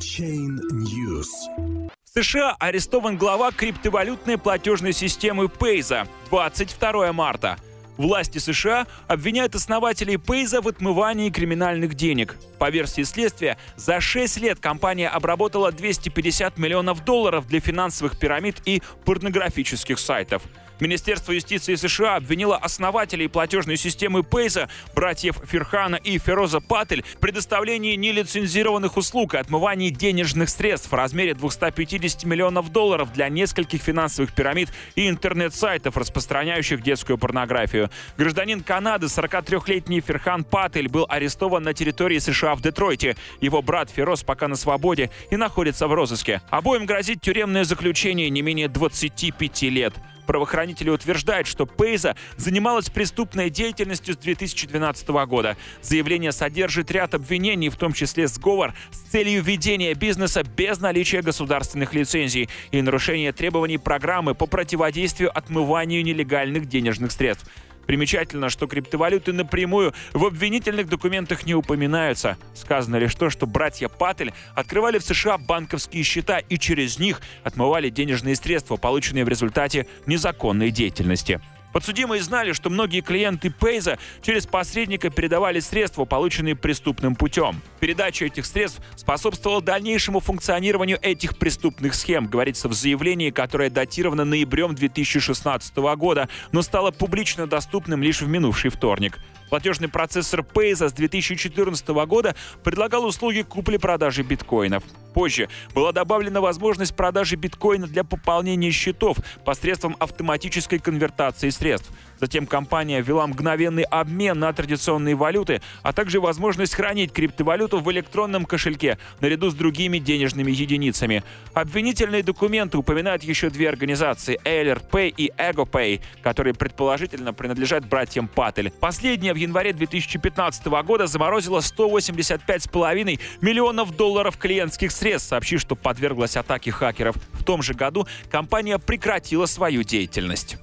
Chain News. В США арестован глава криптовалютной платежной системы Payza 22 марта. Власти США обвиняют основателей Пейза в отмывании криминальных денег. По версии следствия, за 6 лет компания обработала 250 миллионов долларов для финансовых пирамид и порнографических сайтов. Министерство юстиции США обвинило основателей платежной системы Пейза, братьев Ферхана и Фероза Патель, в предоставлении нелицензированных услуг и отмывании денежных средств в размере 250 миллионов долларов для нескольких финансовых пирамид и интернет-сайтов, распространяющих детскую порнографию. Гражданин Канады, 43-летний Ферхан Патель, был арестован на территории США в Детройте. Его брат Фероз пока на свободе и находится в розыске. Обоим грозит тюремное заключение не менее 25 лет. Правоохранители утверждают, что Пейза занималась преступной деятельностью с 2012 года. Заявление содержит ряд обвинений, в том числе сговор с целью ведения бизнеса без наличия государственных лицензий и нарушения требований программы по противодействию отмыванию нелегальных денежных средств. Примечательно, что криптовалюты напрямую в обвинительных документах не упоминаются. Сказано лишь то, что братья Паттель открывали в США банковские счета и через них отмывали денежные средства, полученные в результате незаконной деятельности. Подсудимые знали, что многие клиенты Пейза через посредника передавали средства, полученные преступным путем. Передача этих средств способствовала дальнейшему функционированию этих преступных схем, говорится в заявлении, которое датировано ноябрем 2016 года, но стало публично доступным лишь в минувший вторник. Платежный процессор Payza с 2014 года предлагал услуги купли-продажи биткоинов. Позже была добавлена возможность продажи биткоина для пополнения счетов посредством автоматической конвертации средств. Затем компания ввела мгновенный обмен на традиционные валюты, а также возможность хранить криптовалюту в электронном кошельке наряду с другими денежными единицами. Обвинительные документы упоминают еще две организации — AlertPay и EgoPay, которые предположительно принадлежат братьям Паттель. Последняя в январе 2015 года заморозила 185,5 миллионов долларов клиентских средств, сообщив, что подверглась атаке хакеров. В том же году компания прекратила свою деятельность.